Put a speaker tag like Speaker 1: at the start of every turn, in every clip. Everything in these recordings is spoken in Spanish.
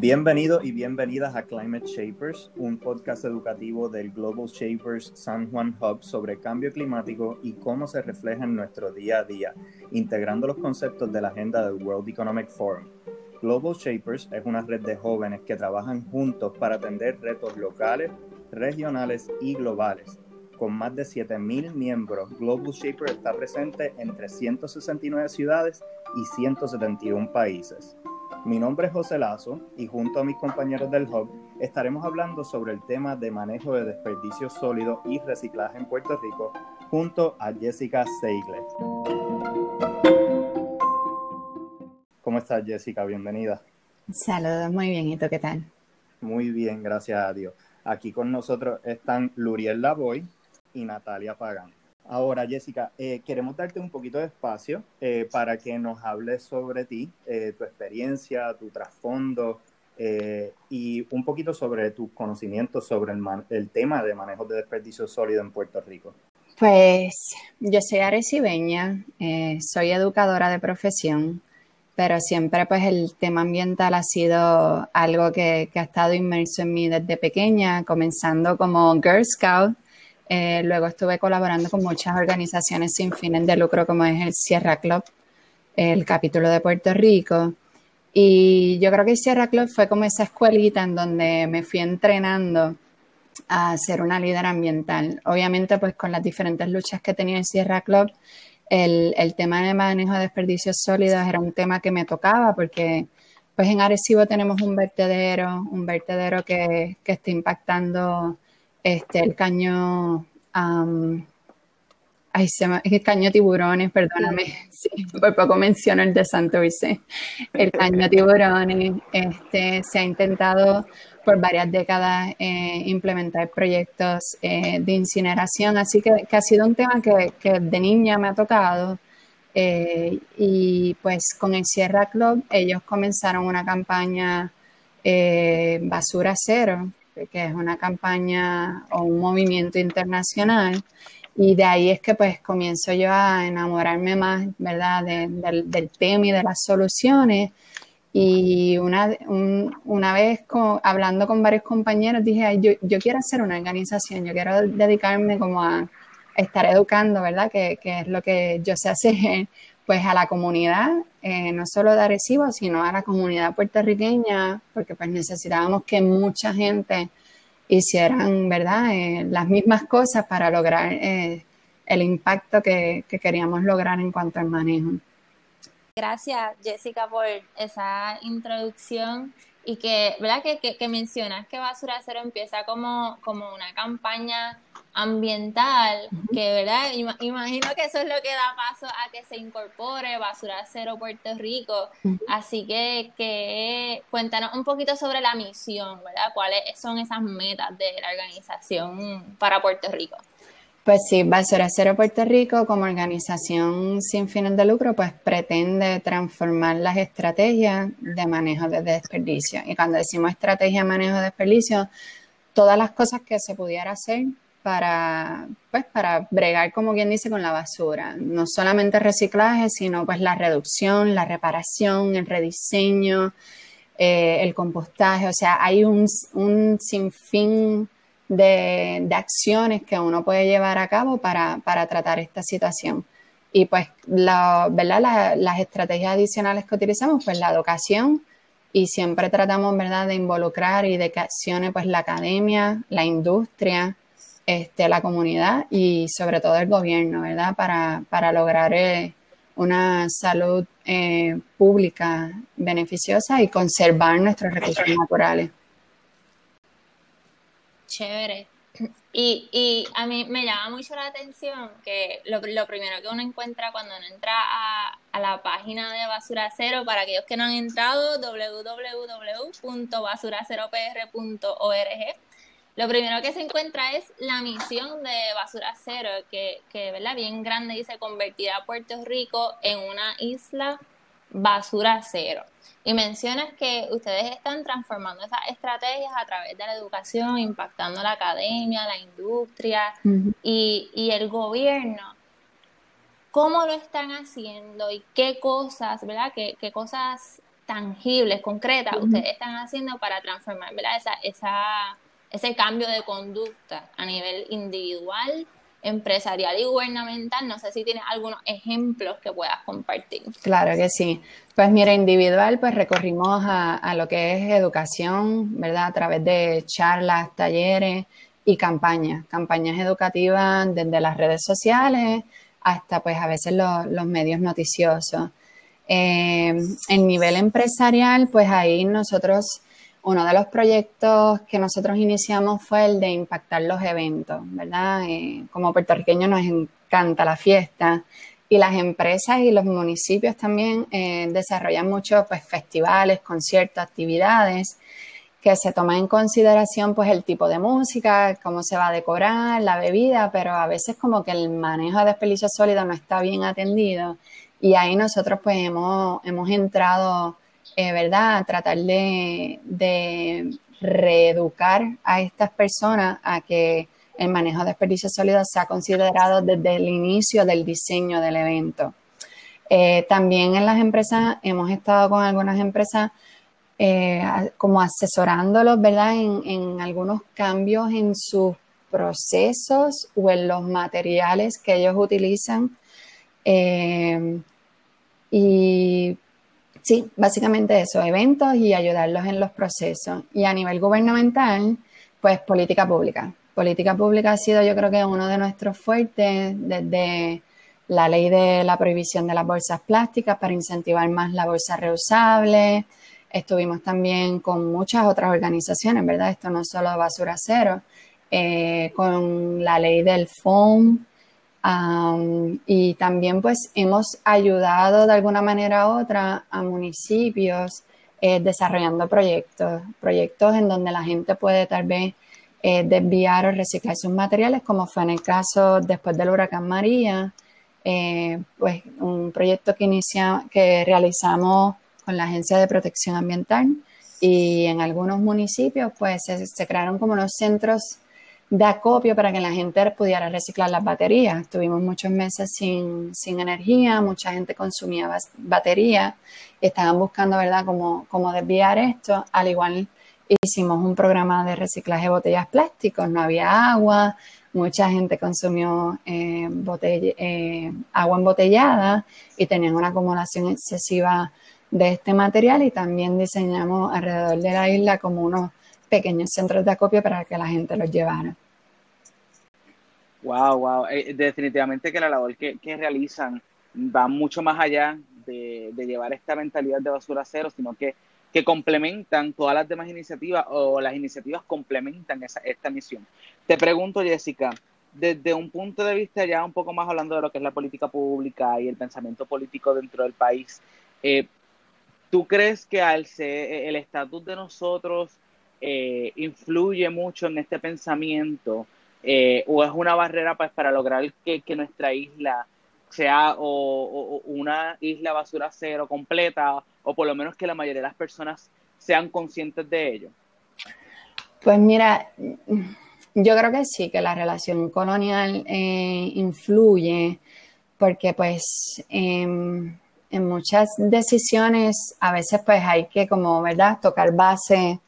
Speaker 1: Bienvenidos y bienvenidas a Climate Shapers, un podcast educativo del Global Shapers San Juan Hub sobre cambio climático y cómo se refleja en nuestro día a día, integrando los conceptos de la agenda del World Economic Forum. Global Shapers es una red de jóvenes que trabajan juntos para atender retos locales, regionales y globales. Con más de 7.000 miembros, Global Shapers está presente en 369 ciudades y 171 países. Mi nombre es José Lazo y junto a mis compañeros del Hub estaremos hablando sobre el tema de manejo de desperdicios sólidos y reciclaje en Puerto Rico junto a Jessica Seigler. ¿Cómo estás Jessica? Bienvenida.
Speaker 2: Saludos, muy bien. ¿Y tú qué tal?
Speaker 1: Muy bien, gracias a Dios. Aquí con nosotros están Luriel Lavoy y Natalia Pagán. Ahora, Jessica, eh, queremos darte un poquito de espacio eh, para que nos hables sobre ti, eh, tu experiencia, tu trasfondo y un poquito sobre tus conocimientos sobre el, el, tema de manejo de desperdicio sólido en Puerto Rico.
Speaker 2: Pues yo soy arecibeña, soy educadora de profesión, pero siempre pues el tema ambiental ha sido algo que, que ha estado inmerso en mí desde pequeña, comenzando como Girl Scout eh, luego estuve colaborando con muchas organizaciones sin fines de lucro como es el Sierra Club, el capítulo de Puerto Rico. Y yo creo que el Sierra Club fue como esa escuelita en donde me fui entrenando a ser una líder ambiental. Obviamente, pues con las diferentes luchas que tenía el Sierra Club, el, el, tema de manejo de desperdicios sólidos era un tema que me tocaba porque pues en Arecibo tenemos un vertedero, un vertedero que, que está impactando este, el caño, ay, se el caño tiburones, perdóname, sí, por poco menciono el de Santurce. El caño tiburones, este, se ha intentado por varias décadas eh, implementar proyectos eh, de incineración, así que, ha sido un tema que, que de niña me ha tocado. Eh, y pues con el Sierra Club ellos comenzaron una campaña basura cero, que es una campaña o un movimiento internacional. Y de ahí es que pues comienzo yo a enamorarme más, ¿verdad?, del tema y de las soluciones. Y una, una vez hablando con varios compañeros dije, yo, yo, quiero hacer una organización, yo quiero dedicarme como a estar educando, ¿verdad?, que, que es lo que yo sé hacer, pues a la comunidad, eh, no solo de Arecibo, sino a la comunidad puertorriqueña, porque pues necesitábamos que mucha gente hicieran, ¿verdad?, eh, las mismas cosas para lograr eh, el impacto que, que, queríamos lograr en cuanto al manejo.
Speaker 3: Gracias, Jessica, por esa introducción y que, ¿verdad?, que, que, mencionas que Basura Cero empieza como, como una campaña ambiental, que verdad, imagino que eso es lo que da paso a que se incorpore Basura Cero Puerto Rico. Así que, que cuéntanos un poquito sobre la misión, ¿verdad? ¿Cuáles son esas metas de la organización para Puerto Rico?
Speaker 2: Pues sí, Basura Cero Puerto Rico como organización sin fines de lucro, pues pretende transformar las estrategias de manejo de desperdicio. Y cuando decimos estrategia de manejo de desperdicio, todas las cosas que se pudiera hacer para, pues, para bregar, como quien dice, con la basura. No solamente reciclaje, sino pues la reducción, la reparación, el rediseño, eh, el compostaje. O sea, hay un, un sinfín de, de, acciones que uno puede llevar a cabo para, para tratar esta situación. Y pues, la, ¿verdad? las estrategias adicionales que utilizamos, pues la educación, y siempre tratamos, ¿verdad?, de involucrar y de que accione pues la academia, la industria, este, la comunidad y sobre todo el gobierno, ¿verdad? Para, para lograr eh, una salud eh, pública beneficiosa y conservar nuestros recursos naturales.
Speaker 3: Chévere. Y, y, a mí me llama mucho la atención que lo, lo primero que uno encuentra cuando uno entra a, a, la página de Basura Cero, para aquellos que no han entrado, www.basuraceropr.org, lo primero que se encuentra es la misión de Basura Cero, que, que ¿verdad? bien grande dice convertir a Puerto Rico en una isla basura cero. Y mencionas que ustedes están transformando esas estrategias a través de la educación, impactando la academia, la industria y, y, el gobierno. ¿Cómo lo están haciendo y qué cosas, verdad? ¿Qué, qué cosas tangibles, concretas, ustedes están haciendo para transformar ¿verdad? Esa, esa, ese cambio de conducta a nivel individual, empresarial y gubernamental? No sé si tienes algunos ejemplos que puedas compartir.
Speaker 2: Claro que sí. Pues mira, individual, pues recorrimos a, lo que es educación, ¿verdad? A través de charlas, talleres y campañas, campañas educativas desde las redes sociales hasta pues a veces los medios noticiosos. Eh, en nivel empresarial, pues ahí nosotros, uno de los proyectos que nosotros iniciamos fue el de impactar los eventos, ¿verdad? Eh, como puertorriqueños nos encanta la fiesta y las empresas y los municipios también eh, desarrollan muchos pues, festivales, conciertos, actividades que se toma en consideración pues el tipo de música, cómo se va a decorar, la bebida, pero a veces como que el manejo de desperdicios sólidos no está bien atendido y ahí nosotros pues hemos, hemos entrado, eh, ¿verdad?, tratar de, de, reeducar a estas personas a que el manejo de desperdicios sólidos sea considerado desde el inicio del diseño del evento. Eh, también en las empresas, hemos estado con algunas empresas eh, como asesorándolos, ¿verdad? En, algunos cambios en sus procesos o en los materiales que ellos utilizan. Eh, y sí, básicamente eso, eventos y ayudarlos en los procesos. Y a nivel gubernamental, pues política pública. Política pública ha sido yo creo que uno de nuestros fuertes desde la ley de la prohibición de las bolsas plásticas para incentivar más la bolsa reusable, Estuvimos también con muchas otras organizaciones, ¿verdad? Esto no solo basura cero, eh, con la ley del foam. Y también pues hemos ayudado de alguna manera u otra a municipios eh, desarrollando proyectos, proyectos en donde la gente puede tal vez eh, desviar o reciclar sus materiales, como fue en el caso después del huracán María, pues un proyecto que, inicia, que realizamos con la Agencia de Protección Ambiental y en algunos municipios pues se, crearon como unos centros de acopio para que la gente pudiera reciclar las baterías. Tuvimos muchos meses sin, sin energía, mucha gente consumía baterías, estaban buscando, ¿verdad?, cómo, desviar esto. Al igual hicimos un programa de reciclaje de botellas plásticos, no había agua, mucha gente consumió eh, eh, agua embotellada y tenían una acumulación excesiva de este material y también diseñamos alrededor de la isla como unos pequeños centros de acopio para que la gente los llevara.
Speaker 4: Wow, wow. Eh, definitivamente que la labor que, realizan va mucho más allá de, llevar esta mentalidad de basura cero, sino que, complementan todas las demás iniciativas o las iniciativas complementan esa, esta misión. Te pregunto, Jessica, desde un punto de vista ya un poco más hablando de lo que es la política pública y el pensamiento político dentro del país, eh, ¿Tú crees que al ser el estatus de nosotros eh, influye mucho en este pensamiento eh, o es una barrera pues, para lograr que, nuestra isla sea o, una isla basura cero completa o por lo menos que la mayoría de las personas sean conscientes de ello?
Speaker 2: Pues mira, yo creo que sí, que la relación colonial eh, influye porque pues... Em, en muchas decisiones a veces pues hay que como, ¿verdad?, tocar base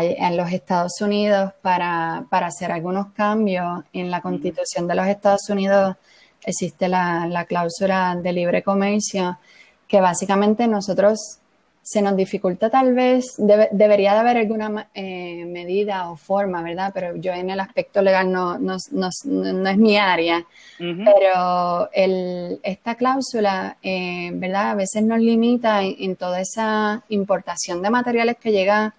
Speaker 2: en los Estados Unidos para, hacer algunos cambios. En la constitución de los Estados Unidos existe la, cláusula de libre comercio que básicamente nosotros se nos dificulta tal vez, debería de haber alguna eh, medida o forma, ¿verdad? Pero yo en el aspecto legal no, no, es mi área, pero el, esta cláusula, eh, ¿verdad? A veces nos limita en, toda esa importación de materiales que llega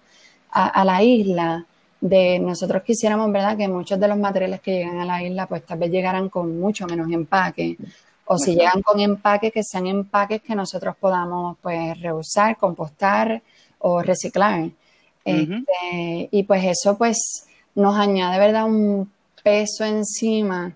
Speaker 2: a, la isla. De nosotros quisiéramos, ¿verdad? Que muchos de los materiales que llegan a la isla, pues tal vez llegaran con mucho menos empaque o si llegan con empaques, que sean empaques que nosotros podamos pues reusar, compostar o reciclar. Este, y pues eso pues nos añade, ¿verdad? Un peso encima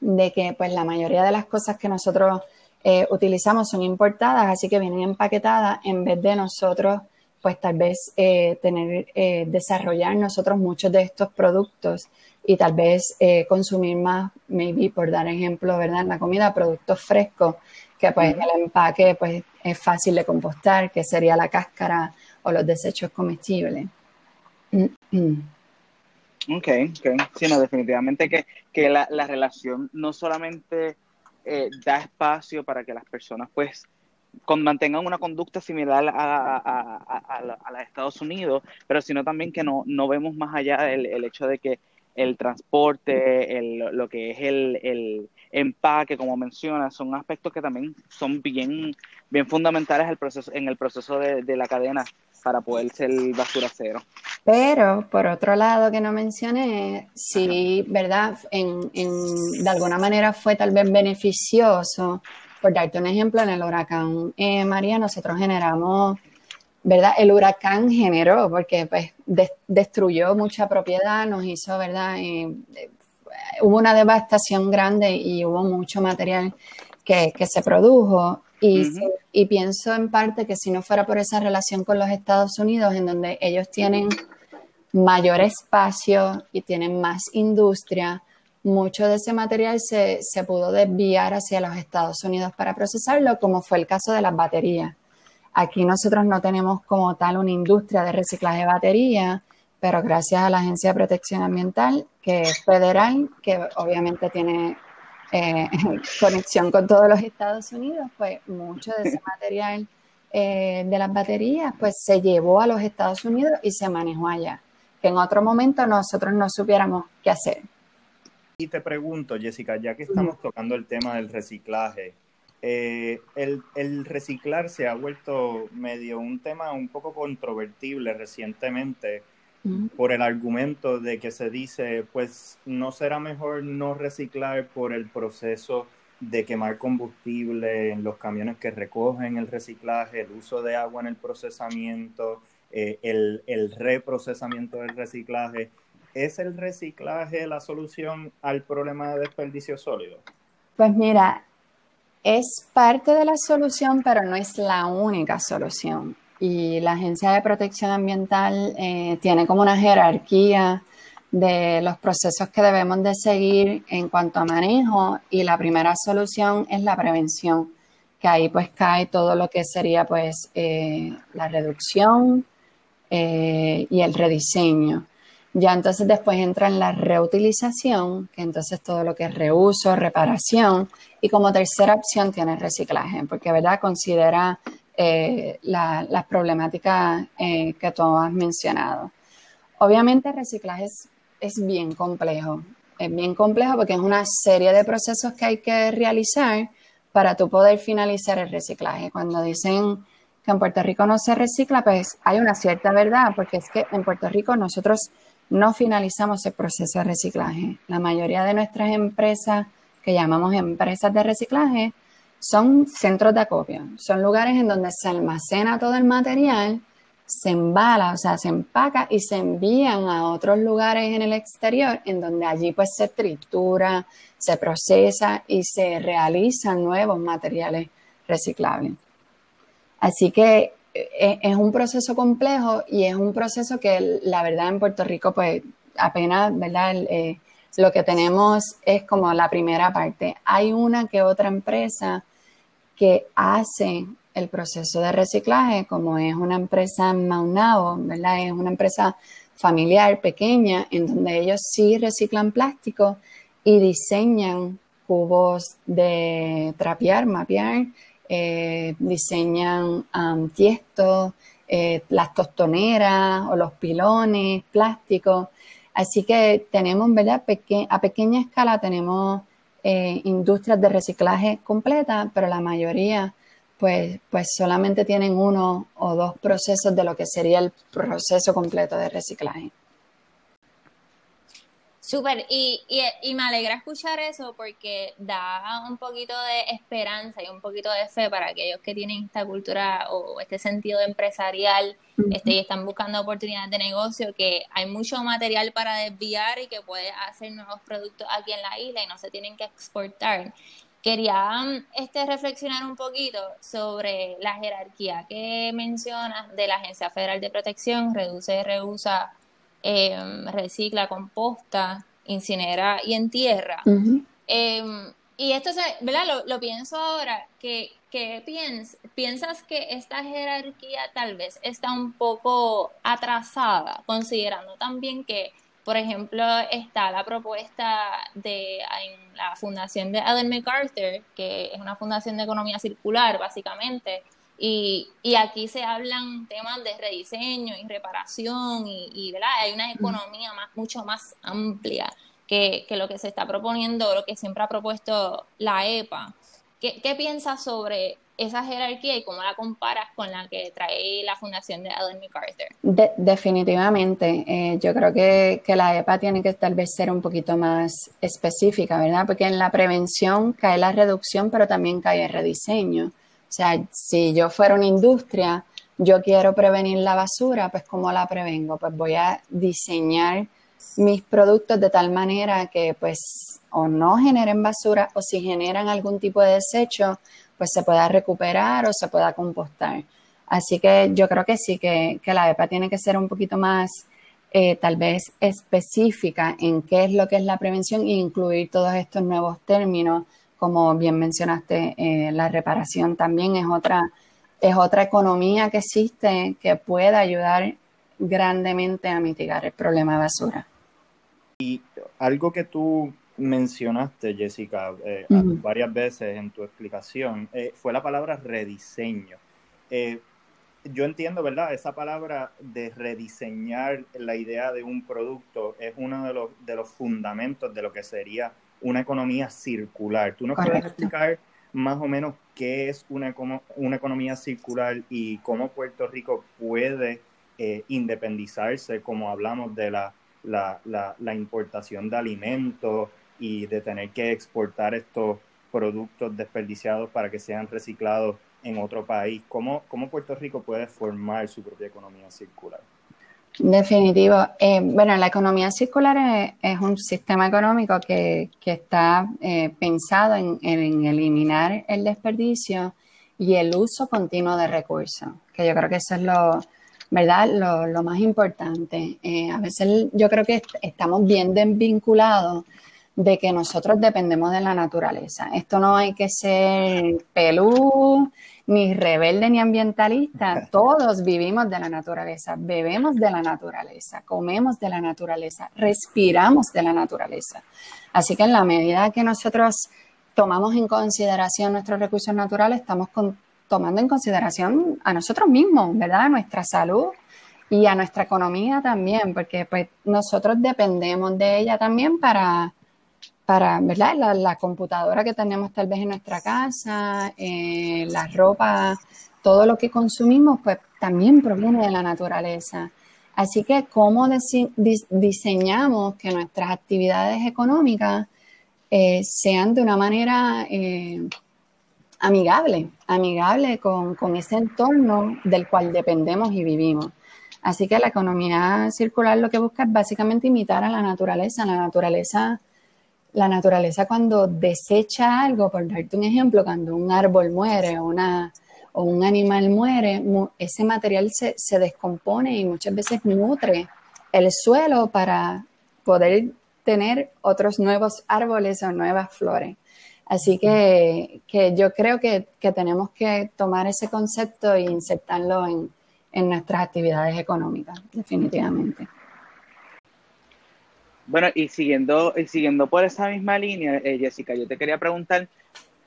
Speaker 2: de que pues la mayoría de las cosas que nosotros eh, utilizamos son importadas, así que vienen empaquetadas en vez de nosotros pues tal vez eh, tener, eh, desarrollar nosotros muchos de estos productos y tal vez eh, consumir más, maybe por dar ejemplo, ¿verdad? En la comida, productos frescos que pues el empaque pues es fácil de compostar, que sería la cáscara o los desechos comestibles.
Speaker 4: Mm, mm. Ok, ok. Sí, no, definitivamente que, que la, la, relación no solamente eh, da espacio para que las personas pues con, mantengan una conducta similar a, a, a, de Estados Unidos, pero sino también que no, no vemos más allá del el hecho de que el transporte, el, lo que es el, el, empaque, como menciona, son aspectos que también son bien, bien fundamentales el proceso, en el proceso de, de la cadena para poder ser basura cero.
Speaker 2: Pero, por otro lado, que no mencioné, sí, ¿verdad? En, en, de alguna manera fue tal vez beneficioso, por darte un ejemplo, en el huracán eh, María nosotros generamos, ¿verdad? El huracán generó, porque pues destruyó mucha propiedad, nos hizo, ¿verdad? Eh, hubo una devastación grande y hubo mucho material que, que se produjo y, pienso en parte que si no fuera por esa relación con los Estados Unidos, en donde ellos tienen mayor espacio y tienen más industria, mucho de ese material se, se, pudo desviar hacia los Estados Unidos para procesarlo, como fue el caso de las baterías. Aquí nosotros no tenemos como tal una industria de reciclaje de baterías, pero gracias a la Agencia de Protección Ambiental, que es federal, que obviamente tiene eh, conexión con todos los Estados Unidos, pues mucho de ese material eh, de las baterías pues se llevó a los Estados Unidos y se manejó allá, que en otro momento nosotros no supiéramos qué hacer.
Speaker 1: Y te pregunto, Jessica, ya que estamos tocando el tema del reciclaje, eh, el, el, reciclar se ha vuelto medio un tema un poco controvertible recientemente por el argumento de que se dice, pues no será mejor no reciclar por el proceso de quemar combustible en los camiones que recogen el reciclaje, el uso de agua en el procesamiento, eh, el, el reprocesamiento del reciclaje. ¿Es el reciclaje la solución al problema de desperdicio sólido?
Speaker 2: Pues mira, es parte de la solución, pero no es la única solución y la Agencia de Protección Ambiental eh, tiene como una jerarquía de los procesos que debemos de seguir en cuanto a manejo y la primera solución es la prevención, que ahí pues cae todo lo que sería pues eh, la reducción eh, y el rediseño. Ya entonces después entra en la reutilización, que entonces todo lo que es reuso, reparación, y como tercera opción tiene reciclaje, porque verdad considera eh, las problemáticas eh, que tú has mencionado. Obviamente el reciclaje es, bien complejo, es bien complejo porque es una serie de procesos que hay que realizar para tú poder finalizar el reciclaje. Cuando dicen que en Puerto Rico no se recicla, pues hay una cierta verdad, porque es que en Puerto Rico nosotros no finalizamos el proceso de reciclaje. La mayoría de nuestras empresas, que llamamos empresas de reciclaje, son centros de acopio, son lugares en donde se almacena todo el material, se embala, o sea, se empaca y se envían a otros lugares en el exterior, en donde allí pues se tritura, se procesa y se realizan nuevos materiales reciclables. Así que es un proceso complejo y es un proceso que la verdad en Puerto Rico pues apenas, ¿verdad? Eh, lo que tenemos es como la primera parte. Hay una que otra empresa que hace el proceso de reciclaje, como es una empresa Maunao, ¿verdad? Es una empresa familiar pequeña en donde ellos sí reciclan plástico y diseñan cubos de trapear, mapear, eh, diseñan um, tiestos, eh, las tostoneras o los pilones, plásticos. Así que tenemos, a pequeña escala tenemos eh, industrias de reciclaje completa, pero la mayoría pues, pues solamente tienen uno o dos procesos de lo que sería el proceso completo de reciclaje.
Speaker 3: Súper, y, y, me alegra escuchar eso porque da un poquito de esperanza y un poquito de fe para aquellos que tienen esta cultura o este sentido empresarial este, y están buscando oportunidades de negocio, que hay mucho material para desviar y que puede hacer nuevos productos aquí en la isla y no se tienen que exportar. Quería este, reflexionar un poquito sobre la jerarquía que mencionas de la Agencia Federal de Protección, reduce, reusa Em, recicla, composta, incinera y entierra. Em, y esto, se, ¿verdad? Lo, lo pienso ahora, que, que piensas que esta jerarquía tal vez está un poco atrasada, considerando también que, por ejemplo, está la propuesta de en la fundación de Ellen MacArthur, que es una fundación de economía circular, básicamente, y, y, aquí se hablan temas de rediseño y reparación y, y ¿verdad? hay una economía más, mucho más amplia que, lo que se está proponiendo, lo que siempre ha propuesto la EPA. ¿Qué, qué piensas sobre esa jerarquía y cómo la comparas con la que trae la fundación de Ellen MacArthur?
Speaker 2: definitivamente, eh, yo creo que, que, la EPA tiene que tal vez ser un poquito más específica, ¿verdad? Porque en la prevención cae la reducción, pero también cae el rediseño. O sea, si yo fuera una industria, yo quiero prevenir la basura, pues ¿cómo la prevengo? Pues voy a diseñar mis productos de tal manera que pues o no generen basura o si generan algún tipo de desecho, pues se pueda recuperar o se pueda compostar. Así que yo creo que sí, que, la EPA tiene que ser un poquito más eh, tal vez específica en qué es lo que es la prevención e incluir todos estos nuevos términos, como bien mencionaste, eh, la reparación también es otra, es otra economía que existe que puede ayudar grandemente a mitigar el problema de basura.
Speaker 1: Y algo que tú mencionaste, Jessica, eh, varias veces en tu explicación, eh, fue la palabra rediseño. Eh, yo entiendo, ¿verdad? Esa palabra de rediseñar la idea de un producto es uno de los, de los fundamentos de lo que sería una economía circular. ¿Tú nos puedes explicar más o menos qué es una, una economía circular y cómo Puerto Rico puede independizarse, como hablamos de la la, la, importación de alimentos y de tener que exportar estos productos desperdiciados para que sean reciclados en otro país. ¿Cómo, cómo Puerto Rico puede formar su propia economía circular?
Speaker 2: Definitivo. Eh, bueno, la economía circular es, un sistema económico que, que está eh, pensado en, en, eliminar el desperdicio y el uso continuo de recursos, que yo creo que eso es lo, ¿verdad? Lo, lo más importante. Eh, a veces yo creo que estamos bien desvinculados de que nosotros dependemos de la naturaleza. Esto no hay que ser pelú, ni rebelde, ni ambientalista. Todos vivimos de la naturaleza, bebemos de la naturaleza, comemos de la naturaleza, respiramos de la naturaleza. Así que en la medida que nosotros tomamos en consideración nuestros recursos naturales, estamos con, tomando en consideración a nosotros mismos, ¿verdad? A nuestra salud y a nuestra economía también, porque pues nosotros dependemos de ella también para, para ¿verdad? La, computadora que tenemos tal vez en nuestra casa, eh, la ropa, todo lo que consumimos, pues también proviene de la naturaleza. Así que, ¿cómo diseñamos que nuestras actividades económicas eh, sean de una manera eh, amigable, amigable con, ese entorno del cual dependemos y vivimos. Así que la economía circular lo que busca es básicamente imitar a la naturaleza. La naturaleza, la naturaleza cuando desecha algo, por darte un ejemplo, cuando un árbol muere o, una, o un animal muere, ese material se, se descompone y muchas veces nutre el suelo para poder tener otros nuevos árboles o nuevas flores. Así que, yo creo que, tenemos que tomar ese concepto e insertarlo en, nuestras actividades económicas, definitivamente.
Speaker 4: Bueno, y siguiendo, y siguiendo por esa misma línea, eh, Jessica, yo te quería preguntar,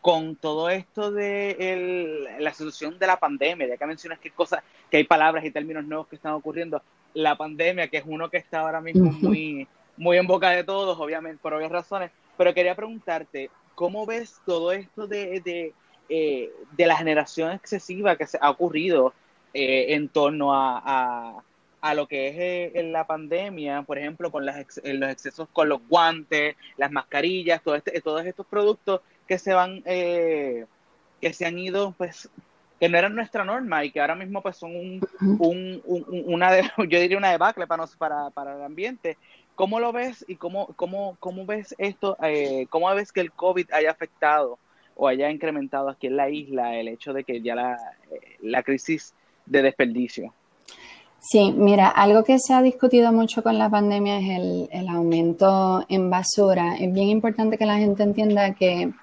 Speaker 4: con todo esto de la situación de la pandemia, ya que mencionas que cosas, que hay palabras y términos nuevos que están ocurriendo, la pandemia, que es uno que está ahora mismo muy, muy en boca de todos, obviamente, por obvias razones, pero quería preguntarte, ¿Cómo ves todo esto de, de, eh, la generación excesiva que se ha ocurrido eh, en torno a, lo que es eh, la pandemia, por ejemplo, con los excesos con los guantes, las mascarillas, todo este, todos estos productos que se van, que se han ido, pues, que no eran nuestra norma y que ahora mismo pues son un, una, yo diría una debacle para, para, para el ambiente ¿Cómo lo ves y cómo, cómo, cómo ves esto? Eh, ¿Cómo ves que el COVID haya afectado o haya incrementado aquí en la isla el hecho de que ya la, eh, la crisis de desperdicio?
Speaker 2: Sí, mira, algo que se ha discutido mucho con la pandemia es el, aumento en basura. Es bien importante que la gente entienda que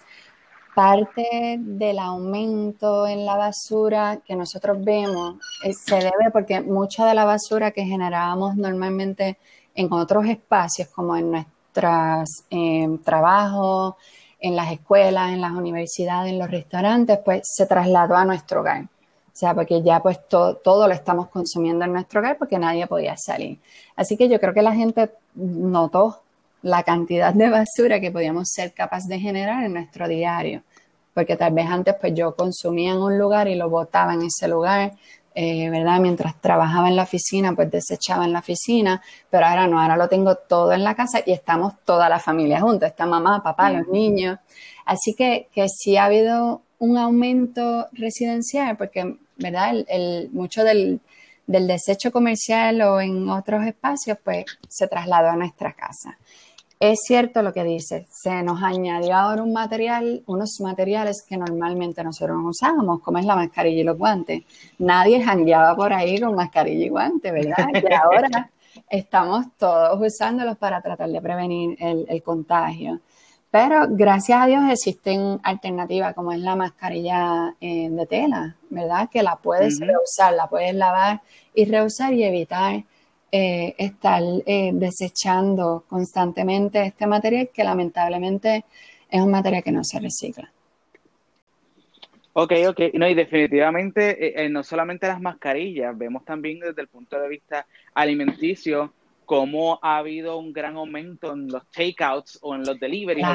Speaker 2: parte del aumento en la basura que nosotros vemos eh, se debe porque mucha de la basura que generábamos normalmente en otros espacios, como en nuestros eh, trabajos, en las escuelas, en las universidades, en los restaurantes, pues se trasladó a nuestro hogar. O sea, porque ya pues todo lo estamos consumiendo en nuestro hogar porque nadie podía salir. Así que yo creo que la gente notó la cantidad de basura que podíamos ser capaces de generar en nuestro diario. Porque tal vez antes pues yo consumía en un lugar y lo botaba en ese lugar, eh, ¿verdad? Mientras trabajaba en la oficina, pues desechaba en la oficina, pero ahora no, ahora lo tengo todo en la casa y estamos toda la familia juntos, está mamá, papá, los niños. Así que, que sí ha habido un aumento residencial, porque, ¿verdad? El, mucho del, del, desecho comercial o en otros espacios, pues se trasladó a nuestra casa. Es cierto lo que dice, se nos añadió ahora un material, unos materiales que normalmente nosotros no usábamos, como es la mascarilla y los guantes. Nadie jangueaba por ahí con mascarilla y guantes, ¿verdad? Y ahora estamos todos usándolos para tratar de prevenir el, el contagio. Pero gracias a Dios existen alternativas como es la mascarilla eh, de tela, ¿verdad? Que la puedes reusar, la puedes lavar y reusar y evitar eh, estar eh, desechando constantemente este material que lamentablemente es un material que no se recicla.
Speaker 4: Ok, ok. No, y definitivamente no solamente las mascarillas, vemos también desde el punto de vista alimenticio cómo ha habido un gran aumento en los takeouts o en los deliveries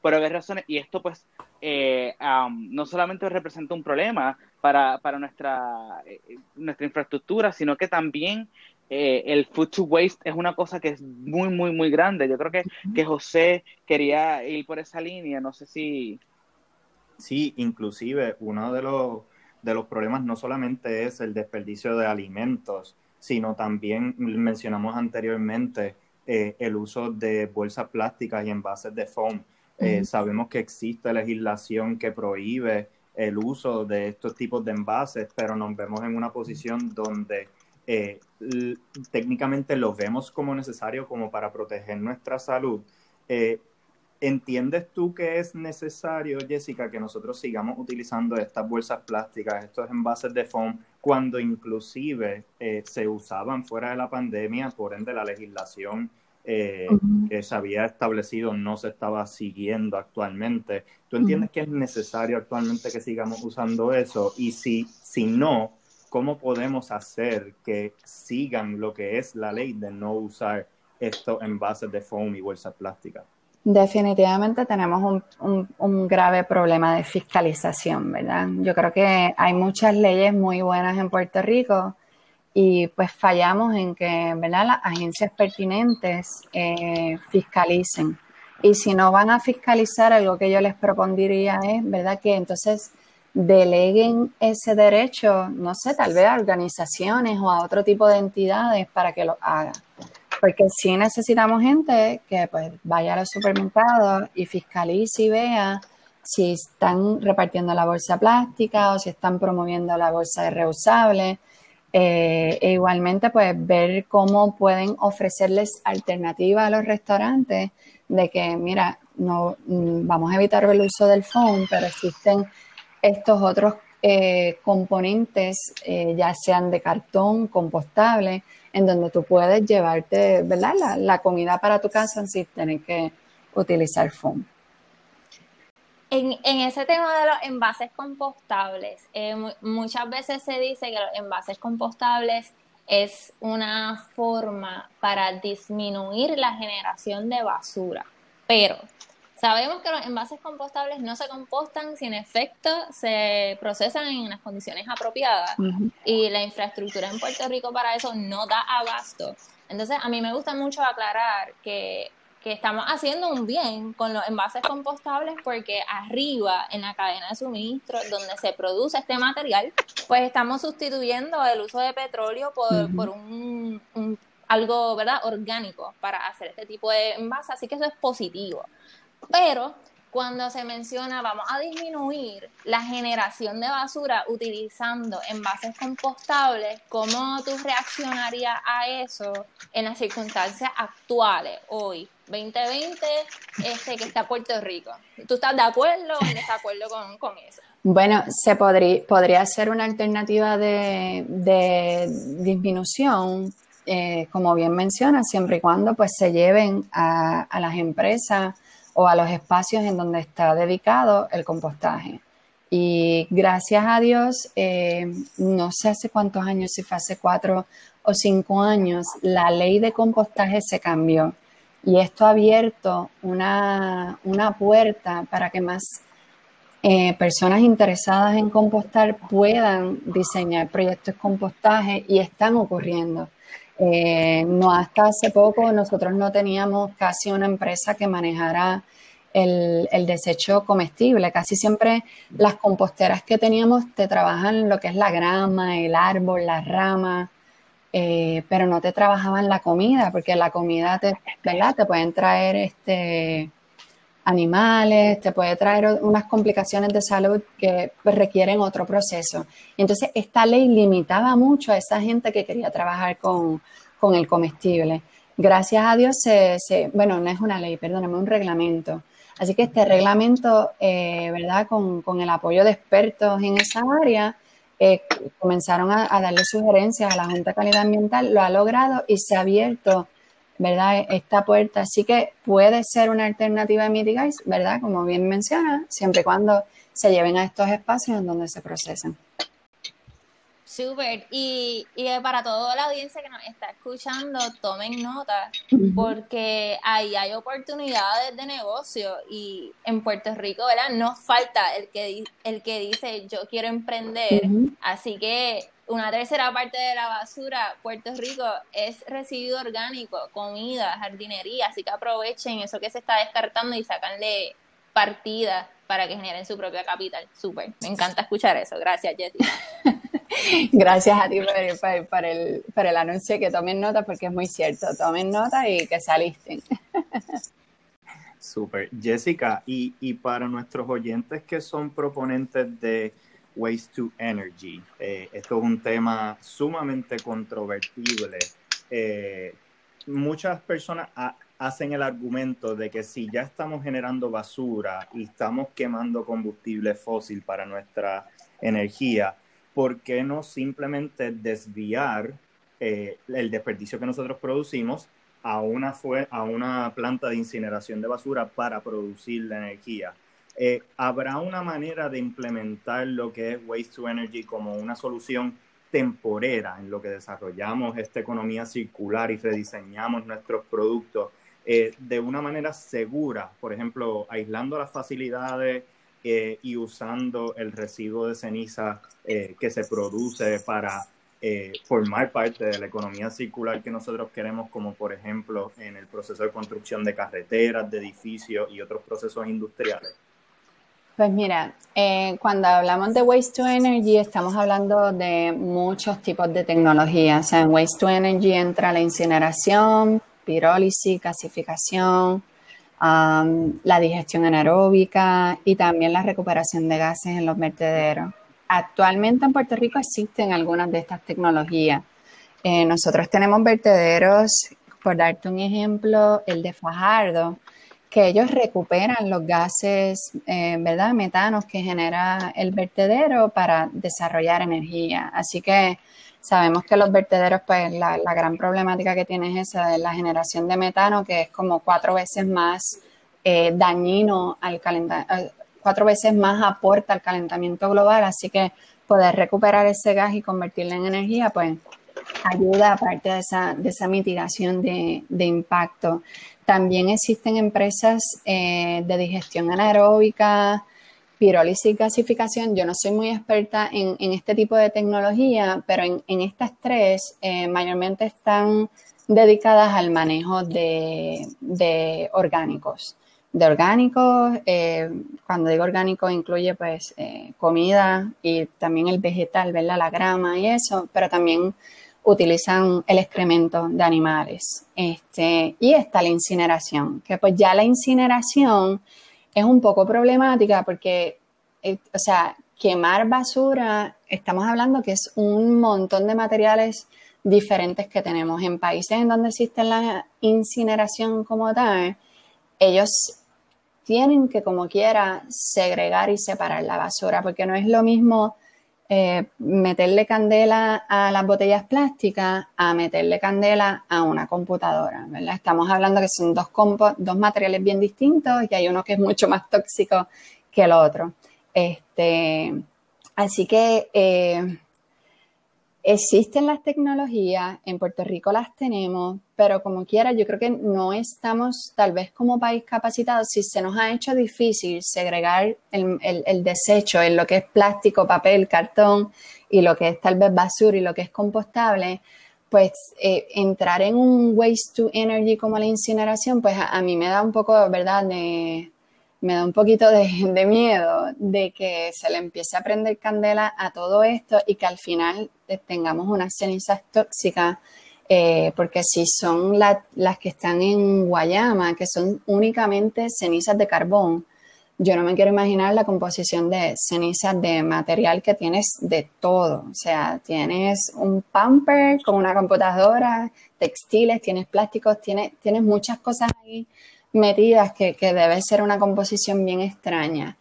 Speaker 4: por, haber razones. Y esto, pues, eh, no solamente representa un problema para, nuestra, eh, nuestra infraestructura, sino que también eh, el food to waste es una cosa que es muy, muy, muy grande. Yo creo que, que José quería ir por esa línea. No sé si.
Speaker 1: Sí, inclusive uno de los, de los problemas no solamente es el desperdicio de alimentos, sino también mencionamos anteriormente eh, el uso de bolsas plásticas y envases de foam. Eh, sabemos que existe legislación que prohíbe el uso de estos tipos de envases, pero nos vemos en una posición donde eh, técnicamente lo vemos como necesario como para proteger nuestra salud. ¿Entiendes tú que es necesario, Jessica, que nosotros sigamos utilizando estas bolsas plásticas, estos envases de foam, cuando inclusive eh, se usaban fuera de la pandemia, por ende la legislación eh, que se había establecido no se estaba siguiendo actualmente? ¿Tú entiendes que es necesario actualmente que sigamos usando eso? Y si, si no, ¿cómo podemos hacer que sigan lo que es la ley de no usar estos envases de foam y bolsas plásticas?
Speaker 2: Definitivamente tenemos un, grave problema de fiscalización, ¿verdad? Yo creo que hay muchas leyes muy buenas en Puerto Rico y pues fallamos en que, ¿verdad? Las agencias pertinentes eh, fiscalicen. Y si no van a fiscalizar, algo que yo les propondría es, ¿verdad? Que entonces deleguen ese derecho, no sé, tal vez a organizaciones o a otro tipo de entidades para que lo hagan porque sí necesitamos gente que pues vaya a los supermercados y fiscalice y vea si están repartiendo la bolsa plástica o si están promoviendo la bolsa de reusable. Eh, e igualmente, pues ver cómo pueden ofrecerles alternativas a los restaurantes de que, mira, no mm, vamos a evitar el uso del foam, pero existen estos otros eh, componentes, eh, ya sean de cartón, compostable, en donde tú puedes llevarte, ¿verdad? La, comida para tu casa sin tener que utilizar foam.
Speaker 3: En, ese tema de los envases compostables, eh, muchas veces se dice que los envases compostables es una forma para disminuir la generación de basura, pero Sabemos que los envases compostables no se compostan si en efecto se procesan en las condiciones apropiadas y la infraestructura en Puerto Rico para eso no da abasto. Entonces, a mí me gusta mucho aclarar que, que estamos haciendo un bien con los envases compostables porque arriba en la cadena de suministro donde se produce este material, pues estamos sustituyendo el uso de petróleo por, por un, un, algo, ¿verdad?, orgánico para hacer este tipo de envases, así que eso es positivo. Pero cuando se menciona vamos a disminuir la generación de basura utilizando envases compostables, ¿cómo tú reaccionarías a eso en las circunstancias actuales hoy 2020 este, que está Puerto Rico. ¿Tú estás de acuerdo o en desacuerdo con, con eso?
Speaker 2: Bueno, se podría, podría ser una alternativa de, de disminución, eh, como bien menciona, siempre y cuando pues se lleven a, a, las empresas o a los espacios en donde está dedicado el compostaje. Y gracias a Dios, eh, no sé hace cuántos años, si fue hace cuatro o cinco años, la ley de compostaje se cambió. Y esto ha abierto una, una puerta para que más eh, personas interesadas en compostar puedan diseñar proyectos de compostaje y están ocurriendo. Eh, no hasta hace poco nosotros no teníamos casi una empresa que manejara el, el, desecho comestible. Casi siempre las composteras que teníamos te trabajan lo que es la grama, el árbol, las ramas, eh, pero no te trabajaban la comida, porque la comida te, ¿verdad? te pueden traer este, animales, te puede traer unas complicaciones de salud que pues, requieren otro proceso. Entonces, esta ley limitaba mucho a esa gente que quería trabajar con, con el comestible. Gracias a Dios, se, bueno, no es una ley, perdóname, un reglamento. Así que este reglamento, eh, ¿verdad? Con, con, el apoyo de expertos en esa área, eh, comenzaron a, a, darle sugerencias a la Junta de Calidad Ambiental, lo ha logrado y se ha abierto ¿verdad? Esta puerta. Así que puede ser una alternativa de Mitigays, ¿verdad? Como bien menciona, siempre y cuando se lleven a estos espacios en donde se procesan.
Speaker 3: Súper. Y, y, para toda la audiencia que nos está escuchando, tomen nota, porque ahí hay oportunidades de negocio y en Puerto Rico, ¿verdad? No falta el que, el que dice yo quiero emprender. Así que una tercera parte de la basura, Puerto Rico, es residuo orgánico, comida, jardinería, así que aprovechen eso que se está descartando y sacanle partida para que generen su propia capital. Súper, me encanta escuchar eso. Gracias, Jessica.
Speaker 2: Gracias a ti por, el, por el anuncio, que tomen nota porque es muy cierto. Tomen nota y que se alisten.
Speaker 1: Súper. Jessica, y, y para nuestros oyentes que son proponentes de Waste to Energy. Eh, esto es un tema sumamente controvertible. Eh, muchas personas ha, hacen el argumento de que si ya estamos generando basura y estamos quemando combustible fósil para nuestra energía, ¿por qué no simplemente desviar eh, el desperdicio que nosotros producimos a una, a una planta de incineración de basura para producir la energía? Eh, ¿habrá una manera de implementar lo que es Waste to Energy como una solución temporera en lo que desarrollamos esta economía circular y rediseñamos nuestros productos eh, de una manera segura? Por ejemplo, aislando las facilidades eh, y usando el residuo de ceniza que se produce para formar parte de la economía circular que nosotros queremos, como por ejemplo en el proceso de construcción de carreteras, de edificios y otros procesos industriales.
Speaker 2: Pues mira, eh, cuando hablamos de Waste to Energy estamos hablando de muchos tipos de tecnología. O sea, en Waste to Energy entra la incineración, pirólisis, gasificación, um, la digestión anaeróbica y también la recuperación de gases en los vertederos. Actualmente en Puerto Rico existen algunas de estas tecnologías. Eh, nosotros tenemos vertederos, por darte un ejemplo, el de Fajardo, que ellos recuperan los gases, eh, ¿verdad? Metanos que genera el vertedero para desarrollar energía. Así que sabemos que los vertederos, pues la, gran problemática que tiene es esa de la generación de metano, que es como cuatro veces más eh, dañino al calentamiento, eh, cuatro veces más aporta al calentamiento global. Así que poder recuperar ese gas y convertirlo en energía, pues ayuda aparte de esa, de esa mitigación de, de impacto. También existen empresas eh, de digestión anaeróbica, pirólisis y gasificación. Yo no soy muy experta en, este tipo de tecnología, pero en, estas tres eh, mayormente están dedicadas al manejo de, orgánicos. De orgánicos, eh, cuando digo orgánico incluye pues comida y también el vegetal, ¿verdad? La grama y eso, pero también utilizan el excremento de animales. Este, y está la incineración, que pues ya la incineración es un poco problemática porque, eh, o sea, quemar basura, estamos hablando que es un montón de materiales diferentes que tenemos. En países en donde existe la incineración como tal, ellos tienen que como quiera segregar y separar la basura, porque no es lo mismo eh, meterle candela a las botellas plásticas a meterle candela a una computadora, ¿verdad? Estamos hablando que son dos, dos materiales bien distintos y hay uno que es mucho más tóxico que el otro. Este, así que eh, existen las tecnologías, en Puerto Rico las tenemos, pero como quiera, yo creo que no estamos tal vez como país capacitados. Si se nos ha hecho difícil segregar el, desecho en lo que es plástico, papel, cartón y lo que es tal vez basura y lo que es compostable, pues eh, entrar en un waste to energy como la incineración, pues a, mí me da un poco, ¿verdad? Me da un poquito de, miedo de que se le empiece a prender candela a todo esto y que al final tengamos unas cenizas tóxicas eh, porque si son las que están en Guayama, que son únicamente cenizas de carbón, yo no me quiero imaginar la composición de cenizas de material que tienes de todo. O sea, tienes un pamper con una computadora, textiles, tienes plásticos, tienes, tienes muchas cosas ahí metidas que, debe ser una composición bien extraña.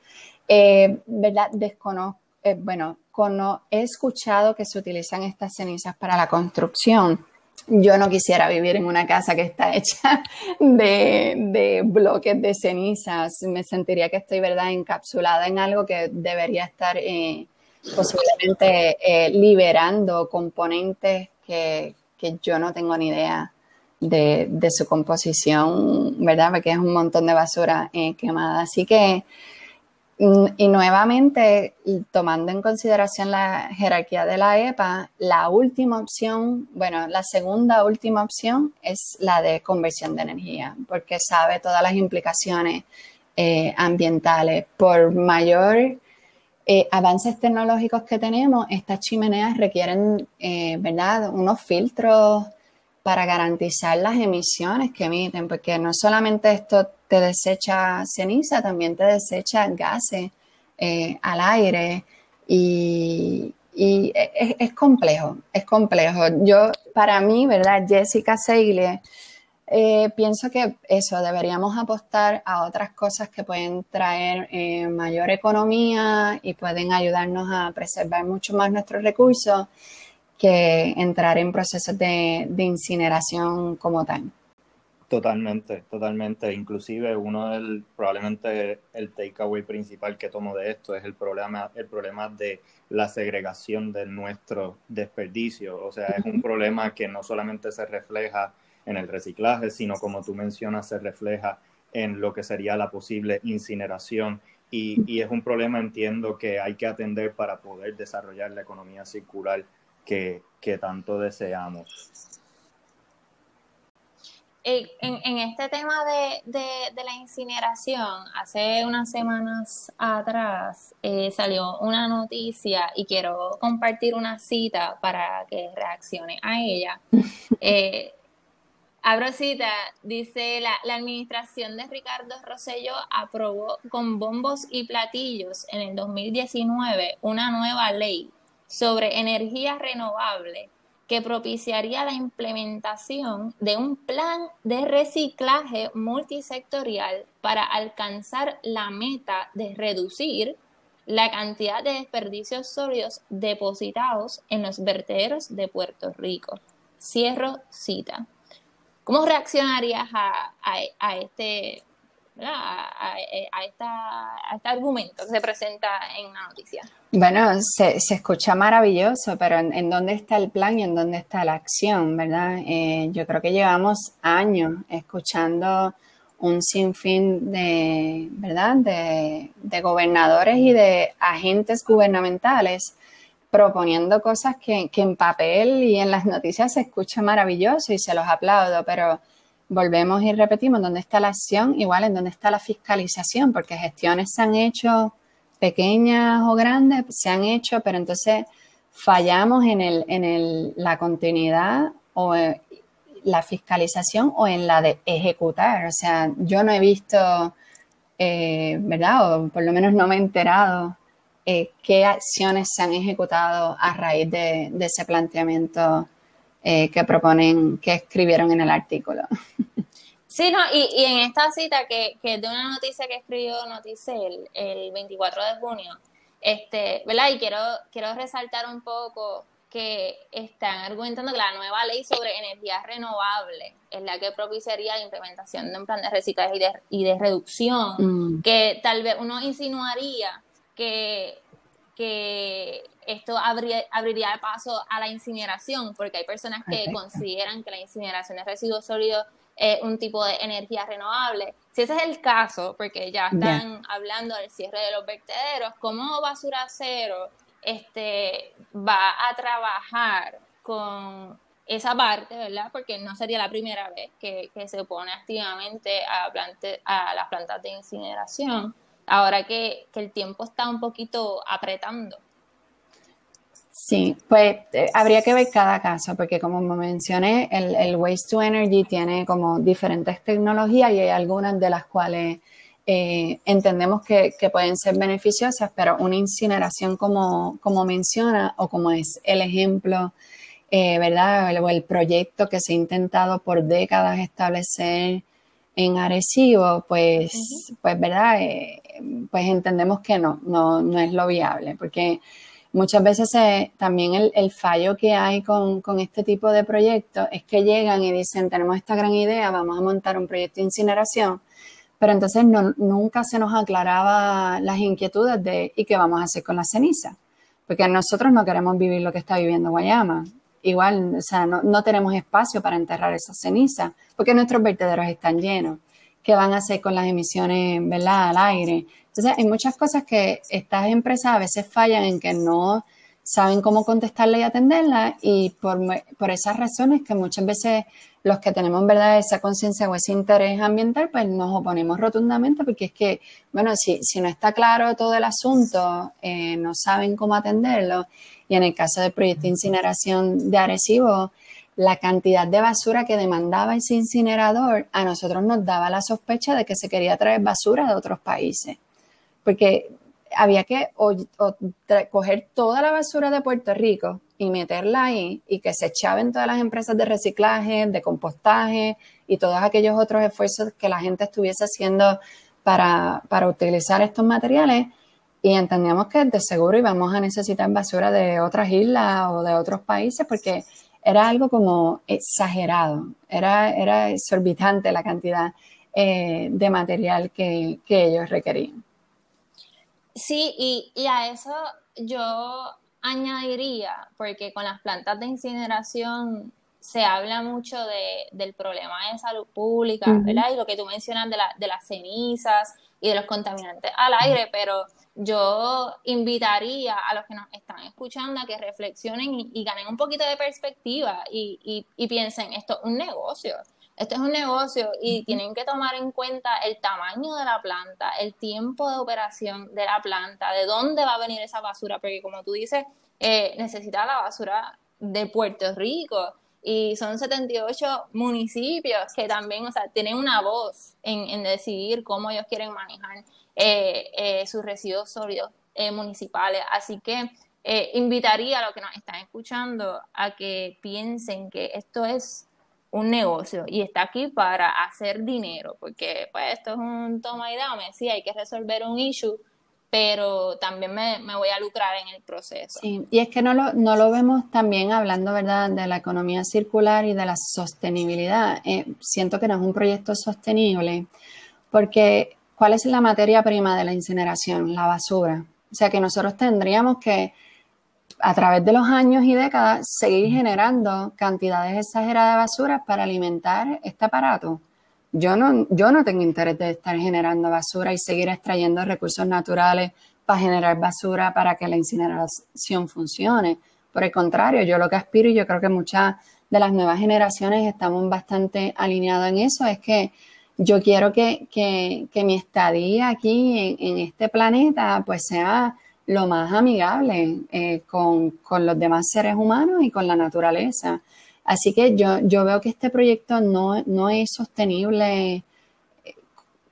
Speaker 2: Eh, ¿Verdad? Eh, bueno, he escuchado que se utilizan estas cenizas para la construcción yo no quisiera vivir en una casa que está hecha de, bloques de cenizas. Me sentiría que estoy, ¿verdad?, encapsulada en algo que debería estar eh, posiblemente liberando componentes que, yo no tengo ni idea de, su composición, ¿verdad? Porque es un montón de basura eh, quemada. Así que Mm, y nuevamente, tomando en consideración la jerarquía de la EPA, la última opción, bueno, la segunda última opción es la de conversión de energía, porque sabe todas las implicaciones eh, ambientales. Por mayor eh, avances tecnológicos que tenemos, estas chimeneas requieren, ¿verdad?, unos filtros para garantizar las emisiones que emiten, porque no solamente esto te desecha ceniza, también te desecha gases eh, al aire y, es, complejo, es complejo. Yo, para mí, ¿verdad? Jessica Segle, eh, pienso que eso, deberíamos apostar a otras cosas que pueden traer eh, mayor economía y pueden ayudarnos a preservar mucho más nuestros recursos que entrar en procesos de, incineración como tal.
Speaker 1: Totalmente, totalmente. Inclusive uno del, probablemente el takeaway principal que tomo de esto es el problema, el problema de la segregación de nuestro desperdicio. O sea, es un problema que no solamente se refleja en el reciclaje, sino como tú mencionas, se refleja en lo que sería la posible incineración. Y, y es un problema, entiendo, que hay que atender para poder desarrollar la economía circular que, tanto deseamos.
Speaker 3: En, en, este tema de, de, la incineración, hace unas semanas atrás eh, salió una noticia y quiero compartir una cita para que reaccione a ella. Eh, abro cita, dice la, la administración de Ricardo Rosello aprobó con bombos y platillos en el 2019 una nueva ley sobre energía renovable que propiciaría la implementación de un plan de reciclaje multisectorial para alcanzar la meta de reducir la cantidad de desperdicios sólidos depositados en los vertederos de Puerto Rico. Cierro cita. ¿Cómo reaccionarías a, a este a, este argumento que se presenta en la noticia.
Speaker 2: Bueno, se, escucha maravilloso, pero ¿en, dónde está el plan y en dónde está la acción, verdad? Eh, yo creo que llevamos años escuchando un sinfín de, ¿verdad? De, gobernadores y de agentes gubernamentales proponiendo cosas que, que en papel y en las noticias se escucha maravilloso y se los aplaudo, pero volvemos y repetimos dónde está la acción, igual en dónde está la fiscalización, porque gestiones se han hecho pequeñas o grandes, se han hecho, pero entonces fallamos en, el, en el, la continuidad o la fiscalización o en la de ejecutar. O sea, yo no he visto, eh, ¿verdad? O por lo menos no me he enterado eh, qué acciones se han ejecutado a raíz de ese planteamiento eh, que proponen, que escribieron en el artículo.
Speaker 3: Sí, no, y, y en esta cita que, que, es de una noticia que escribió Noticel el 24 de junio, este, ¿verdad? Y quiero, quiero resaltar un poco que están argumentando que la nueva ley sobre energías renovables es la que propiciaría la implementación de un plan de reciclaje y de, y de reducción, mm. que tal vez uno insinuaría que, que esto abriría, abriría paso a la incineración, porque hay personas que consideran que la incineración de residuos sólidos es un tipo de energía renovable. Si ese es el caso, porque ya están hablando del cierre de los vertederos, ¿cómo basura cero este, va a trabajar con esa parte, ¿verdad? Porque no sería la primera vez que, se opone activamente a, a las plantas de incineración, ahora que, el tiempo está un poquito apretando.
Speaker 2: Sí, pues eh, habría que ver cada caso, porque como mencioné, el, el, Waste to Energy tiene como diferentes tecnologías y hay algunas de las cuales eh, entendemos que, pueden ser beneficiosas, pero una incineración como, como menciona o como es el ejemplo, eh, ¿verdad? O el proyecto que se ha intentado por décadas establecer en Arecibo, pues, pues ¿verdad? Eh, pues entendemos que no, no, no es lo viable, porque muchas veces también el, fallo que hay con, este tipo de proyectos es que llegan y dicen, tenemos esta gran idea, vamos a montar un proyecto de incineración, pero entonces nunca se nos aclaraba las inquietudes de ¿y qué vamos a hacer con la ceniza? Porque nosotros no queremos vivir lo que está viviendo Guayama. Igual, o sea, no, tenemos espacio para enterrar esa ceniza porque nuestros vertederos están llenos. ¿Qué van a hacer con las emisiones, al aire? Entonces, hay muchas cosas que estas empresas a veces fallan en que no saben cómo contestarla y atenderla y por, por esas razones que muchas veces los que tenemos verdad esa conciencia o ese interés ambiental, pues nos oponemos rotundamente porque es que, bueno, si, si no está claro todo el asunto, eh, no saben cómo atenderlo. Y en el caso del proyecto de incineración de Arecibo, la cantidad de basura que demandaba ese incinerador a nosotros nos daba la sospecha de que se quería traer basura de otros países. Porque había que coger toda la basura de Puerto Rico y meterla ahí y que se echaban todas las empresas de reciclaje, de compostaje y todos aquellos otros esfuerzos que la gente estuviese haciendo para, para utilizar estos materiales. Y entendíamos que de seguro íbamos a necesitar basura de otras islas o de otros países porque era algo como exagerado, era, era exorbitante la cantidad eh, de material que, que ellos requerían.
Speaker 3: Sí, y, y a eso yo añadiría, porque con las plantas de incineración se habla mucho de, del problema de salud pública, ¿verdad? Y lo que tú mencionas de, la, de las cenizas y de los contaminantes al aire, pero yo invitaría a los que nos están escuchando a que reflexionen y, ganen un poquito de perspectiva y, y, y piensen, esto es un negocio. Esto es un negocio y tienen que tomar en cuenta el tamaño de la planta, el tiempo de operación de la planta, de dónde va a venir esa basura, porque como tú dices, eh, necesita la basura de Puerto Rico y son 78 municipios que también, o sea, tienen una voz en, decidir cómo ellos quieren manejar eh, eh, sus residuos sólidos municipales. Así que invitaría a los que nos están escuchando a que piensen que esto es un negocio y está aquí para hacer dinero, porque pues esto es un toma y dame, sí, hay que resolver un issue, pero también me, voy a lucrar en el proceso.
Speaker 2: Sí, y es que no lo, no lo vemos también hablando, ¿verdad?, de la economía circular y de la sostenibilidad. Eh, siento que no es un proyecto sostenible, porque ¿cuál es la materia prima de la incineración? La basura. O sea que nosotros tendríamos que a través de los años y décadas seguir generando cantidades exageradas de basura para alimentar este aparato. Yo no, yo no tengo interés de estar generando basura y seguir extrayendo recursos naturales para generar basura para que la incineración funcione. Por el contrario, yo lo que aspiro y yo creo que muchas de las nuevas generaciones estamos bastante alineados en eso, es que yo quiero que, mi estadía aquí en, en este planeta pues sea lo más amigable eh, con, los demás seres humanos y con la naturaleza. Así que yo, yo veo que este proyecto no, no es sostenible eh,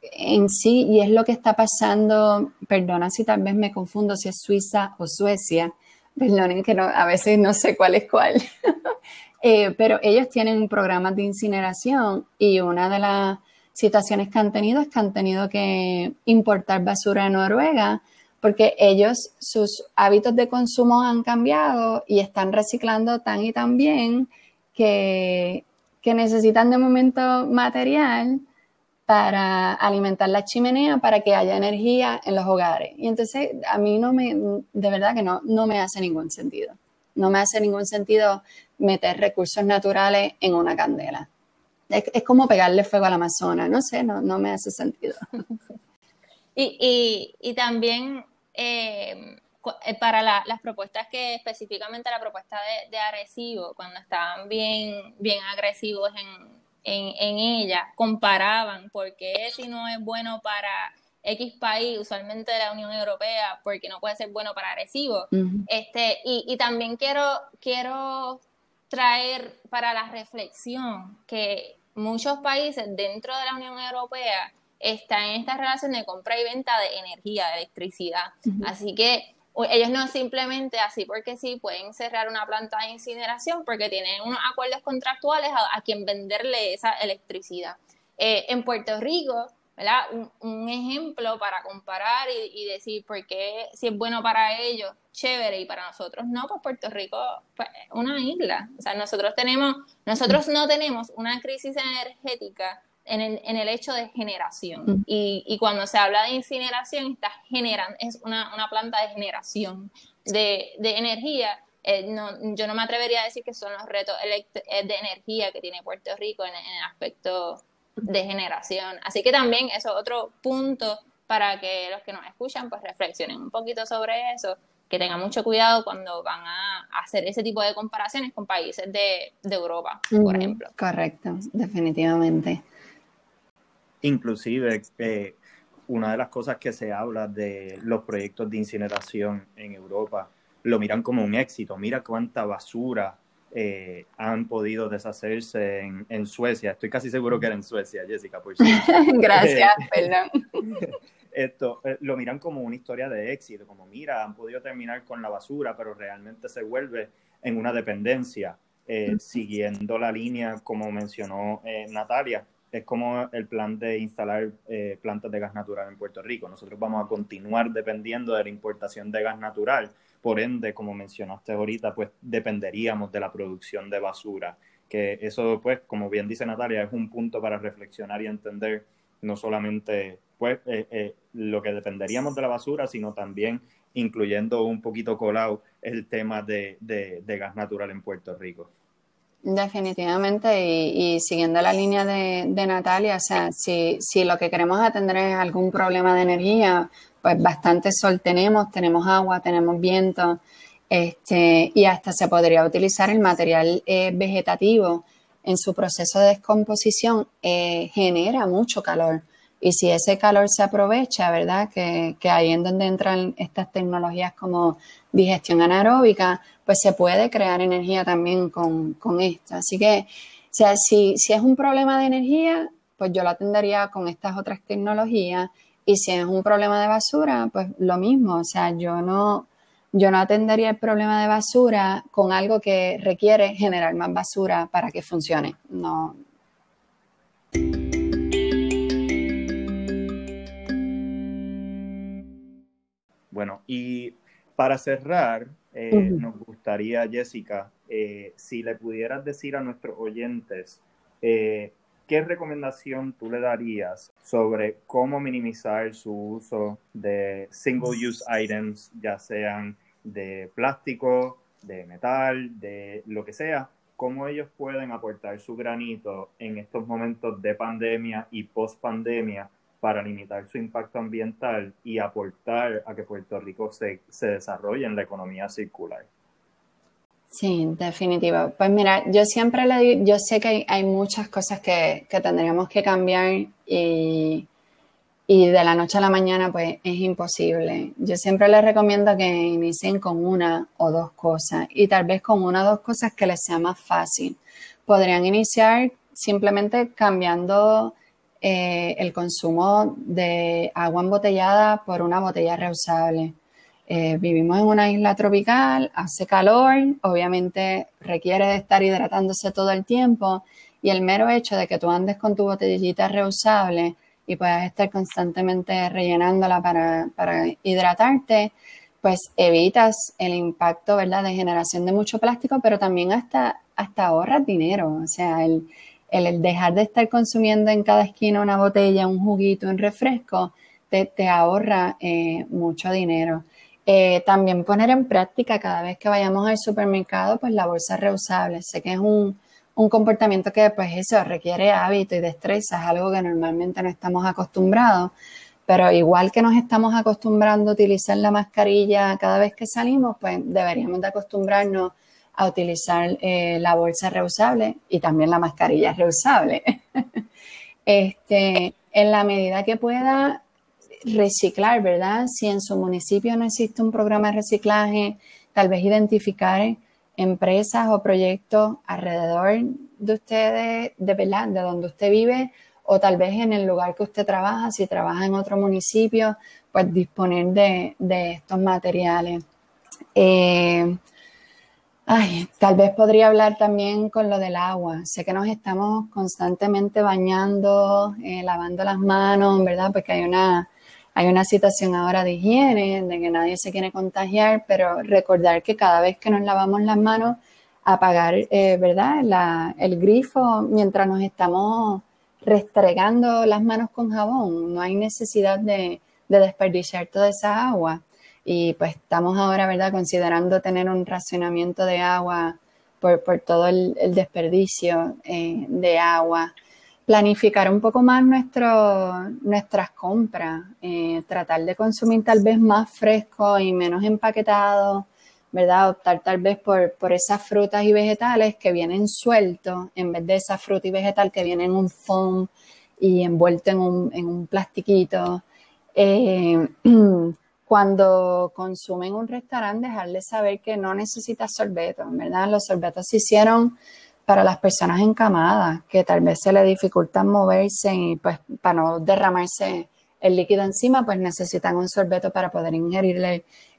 Speaker 2: en sí y es lo que está pasando, perdona si tal vez me confundo si es Suiza o Suecia, perdonen que no, a veces no sé cuál es cuál, eh, pero ellos tienen programas de incineración y una de las situaciones que han tenido es que han tenido que importar basura de Noruega porque ellos, sus hábitos de consumo han cambiado y están reciclando tan y tan bien que, que necesitan de momento material para alimentar la chimenea para que haya energía en los hogares. Y entonces a mí no me, de verdad que no, no me hace ningún sentido. No me hace ningún sentido meter recursos naturales en una candela. Es, como pegarle fuego al Amazonas, no sé, no, no me hace sentido.
Speaker 3: Y, y, y también eh, eh, para las propuestas que específicamente la propuesta de, de Arecibo, cuando estaban bien, bien agresivos en, en, ella, comparaban por qué si no es bueno para X país, usualmente de la Unión Europea, porque no puede ser bueno para Arecibo. este, y, y también quiero, quiero traer para la reflexión que muchos países dentro de la Unión Europea está en esta relación de compra y venta de energía, de electricidad. Así que ellos no simplemente así porque sí pueden cerrar una planta de incineración porque tienen unos acuerdos contractuales a, quien venderle esa electricidad. Eh, en Puerto Rico, ¿verdad? Un, ejemplo para comparar y, decir por qué si es bueno para ellos, chévere, y para nosotros no, pues Puerto Rico pues, una isla. O sea, nosotros tenemos, nosotros no tenemos una crisis energética en el, en el hecho de generación. Mm. Y, y, cuando se habla de incineración, está generando, es una, una planta de generación de, de energía. Eh, no, yo no me atrevería a decir que son los retos eh, de energía que tiene Puerto Rico en, el aspecto de generación. Así que también eso es otro punto para que los que nos escuchan pues reflexionen un poquito sobre eso, que tengan mucho cuidado cuando van a hacer ese tipo de comparaciones con países de, de Europa, por ejemplo.
Speaker 2: Correcto, definitivamente.
Speaker 1: Inclusive, eh, una de las cosas que se habla de los proyectos de incineración en Europa, lo miran como un éxito. Mira cuánta basura eh, han podido deshacerse en, Suecia. Estoy casi seguro que era en Suecia, Jessica, por
Speaker 2: Gracias, perdón.
Speaker 1: Esto eh, lo miran como una historia de éxito, como mira, han podido terminar con la basura, pero realmente se vuelve en una dependencia, siguiendo la línea, como mencionó Natalia, es como el plan de instalar eh, plantas de gas natural en Puerto Rico. Nosotros vamos a continuar dependiendo de la importación de gas natural. Por ende, como mencionaste ahorita, pues dependeríamos de la producción de basura. Que eso, pues, como bien dice Natalia, es un punto para reflexionar y entender no solamente pues, eh, eh, lo que dependeríamos de la basura, sino también incluyendo un poquito colado el tema de gas natural en Puerto Rico.
Speaker 2: Definitivamente, y, siguiendo la línea de, Natalia, o sea, si, si, lo que queremos atender es algún problema de energía, pues bastante sol tenemos, tenemos agua, tenemos viento, este, y hasta se podría utilizar el material eh, vegetativo en su proceso de descomposición, eh, genera mucho calor. Y si ese calor se aprovecha, ¿verdad? Que, ahí en donde entran estas tecnologías como digestión anaeróbica, pues se puede crear energía también con, esto. Así que, o sea, si, si es un problema de energía, pues yo lo atendería con estas otras tecnologías. Y si es un problema de basura, pues lo mismo. O sea, yo no, yo no atendería el problema de basura con algo que requiere generar más basura para que funcione. No.
Speaker 1: Bueno, y para cerrar, eh, nos gustaría, Jessica, eh, si le pudieras decir a nuestros oyentes, eh, ¿qué recomendación tú le darías sobre cómo minimizar su uso de single-use items, ya sean de plástico, de metal, de lo que sea? ¿Cómo ellos pueden aportar su granito en estos momentos de pandemia y post-pandemia para limitar su impacto ambiental y aportar a que Puerto Rico se, desarrolle en la economía circular.
Speaker 2: Sí, definitivo. Pues mira, yo siempre le digo, yo sé que hay, muchas cosas que, tendríamos que cambiar y, y, de la noche a la mañana pues es imposible. Yo siempre les recomiendo que inicien con una o dos cosas y tal vez con una o dos cosas que les sea más fácil. Podrían iniciar simplemente cambiando eh, el consumo de agua embotellada por una botella reusable. eh, vivimos en una isla tropical, hace calor, obviamente requiere de estar hidratándose todo el tiempo y el mero hecho de que tú andes con tu botellita reusable y puedas estar constantemente rellenándola para, para hidratarte, pues evitas el impacto, ¿verdad?, de generación de mucho plástico, pero también hasta, hasta ahorras dinero. O sea, el, el, dejar de estar consumiendo en cada esquina una botella, un juguito, un refresco, te, te ahorra eh, mucho dinero. Eh, también poner en práctica cada vez que vayamos al supermercado, pues la bolsa reusable. Sé que es un, un comportamiento que, pues eso, requiere hábito y destreza, es algo que normalmente no estamos acostumbrados pero igual que nos estamos acostumbrando a utilizar la mascarilla cada vez que salimos, pues deberíamos de acostumbrarnos a utilizar eh, la bolsa reusable y también la mascarilla reusable. este, en la medida que pueda reciclar, ¿verdad? Si en su municipio no existe un programa de reciclaje, tal vez identificar empresas o proyectos alrededor de ustedes, de de donde usted vive o tal vez en el lugar que usted trabaja, si trabaja en otro municipio, pues disponer de, estos materiales. Eh, tal vez podría hablar también con lo del agua. Sé que nos estamos constantemente bañando, eh, lavando las manos, ¿verdad? Porque hay una, hay una situación ahora de higiene, de que nadie se quiere contagiar, pero recordar que cada vez que nos lavamos las manos, apagar, eh, ¿verdad? el grifo mientras nos estamos restregando las manos con jabón, no hay necesidad de, desperdiciar toda esa agua. Y pues estamos ahora, ¿verdad?, considerando tener un racionamiento de agua por, todo el, desperdicio eh, de agua. Planificar un poco más nuestro, nuestras compras, eh, tratar de consumir tal vez más fresco y menos empaquetado, ¿verdad? Optar tal vez por, por esas frutas y vegetales que vienen sueltos en vez de esa fruta y vegetal que viene en un foam y envuelto en un, en un plastiquito. Eh, cuando consumen un restaurante, dejarles saber que no necesita sorbeto, ¿verdad? Los sorbetos se hicieron para las personas encamadas, que tal vez se les dificulta moverse y pues para no derramarse el líquido encima, pues necesitan un sorbeto para poder ingerir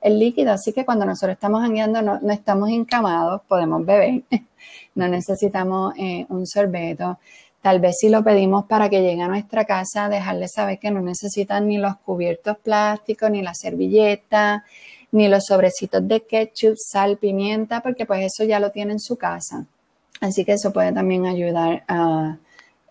Speaker 2: el, líquido. Así que cuando nosotros estamos jangueando no, estamos encamados, podemos beber, no necesitamos eh, un sorbeto. Tal vez si lo pedimos para que llegue a nuestra casa, dejarles saber que no necesitan ni los cubiertos plásticos, ni la servilleta, ni los sobrecitos de ketchup, sal, pimienta, porque pues eso ya lo tiene en su casa. Así que eso puede también ayudar a,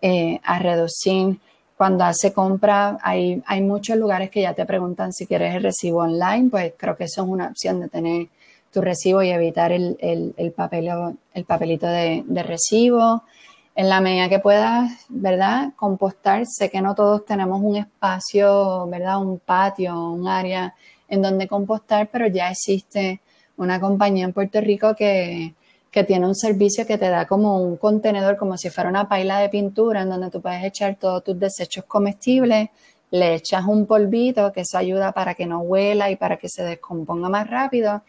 Speaker 2: eh, a reducir cuando hace compra, hay, hay muchos lugares que ya te preguntan si quieres el recibo online, pues creo que eso es una opción de tener tu recibo y evitar el, el, el, el papelito de, recibo. En la medida que puedas, ¿verdad? Compostar. Sé que no todos tenemos un espacio, ¿verdad? Un patio, un área en donde compostar, pero ya existe una compañía en Puerto Rico que, que tiene un servicio que te da como un contenedor, como si fuera una paila de pintura, en donde tú puedes echar todos tus desechos comestibles, le echas un polvito, que eso ayuda para que no huela y para que se descomponga más rápido.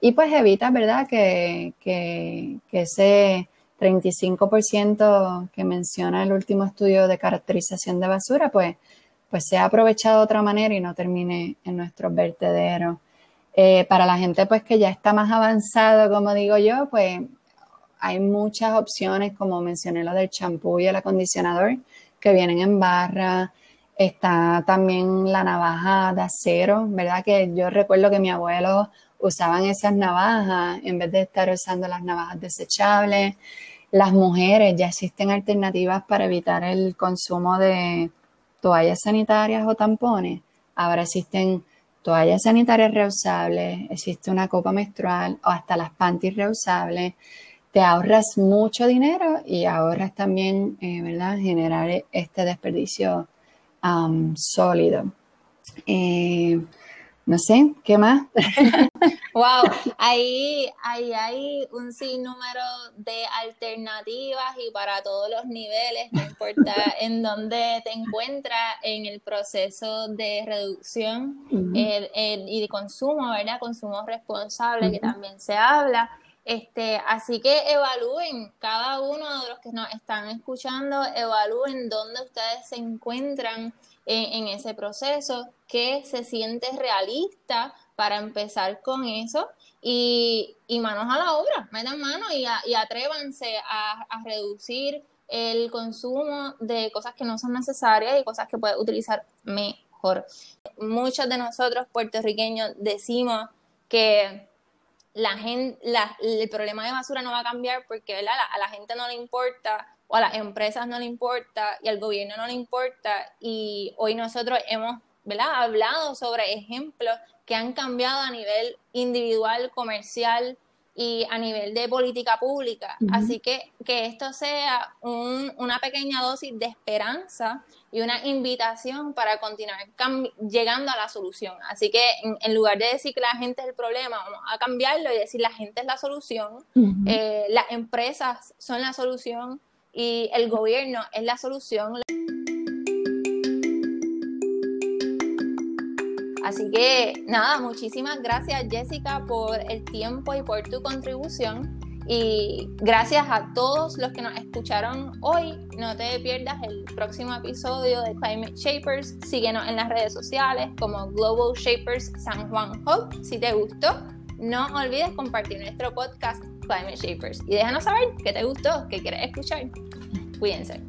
Speaker 2: Y pues evita, ¿verdad?, que, que, que ese 35% que menciona el último estudio de caracterización de basura, pues, pues sea aprovechado de otra manera y no termine en nuestros vertederos. Eh, para la gente pues que ya está más avanzado, como digo yo, pues hay muchas opciones, como mencioné lo del champú y el acondicionador, que vienen en barra. Está también la navaja de acero, ¿verdad? Que yo recuerdo que mi abuelo usaban esas navajas en vez de estar usando las navajas desechables. Las mujeres ya existen alternativas para evitar el consumo de toallas sanitarias o tampones. Ahora existen toallas sanitarias reusables, existe una copa menstrual o hasta las panties reusables. Te ahorras mucho dinero y ahorras también, eh, ¿verdad?, generar este desperdicio sólido. Eh, no sé, ¿qué más?
Speaker 3: wow, ahí, ahí hay un sinnúmero de alternativas y para todos los niveles, no importa en dónde te encuentras en el proceso de reducción y de consumo, ¿verdad? Consumo responsable, que también se habla. Este, así que evalúen, cada uno de los que nos están escuchando, evalúen dónde ustedes se encuentran en, ese proceso, que se siente realista para empezar con eso y, manos a la obra, metan mano y, y atrévanse a, a, reducir el consumo de cosas que no son necesarias y cosas que puedes utilizar mejor. Muchos de nosotros puertorriqueños decimos que la gente, el problema de basura no va a cambiar porque a la gente no le importa o a las empresas no le importa y al gobierno no le importa. Y hoy nosotros hemos ¿verdad? hablado sobre ejemplos que han cambiado a nivel individual, comercial y a nivel de política pública. Así que que esto sea una pequeña dosis de esperanza y una invitación para continuar llegando a la solución. Así que en, lugar de decir que la gente es el problema, vamos a cambiarlo y decir la gente es la solución, eh, las empresas son la solución, y el gobierno es la solución. Así que nada, muchísimas gracias Jessica por el tiempo y por tu contribución. Y gracias a todos los que nos escucharon hoy. No te pierdas el próximo episodio de Climate Shapers. Síguenos en las redes sociales como Global Shapers San Juan Hub. Si te gustó, no olvides compartir nuestro podcast Climate Shapers y déjanos saber qué te gustó, qué quieres escuchar. Cuídense.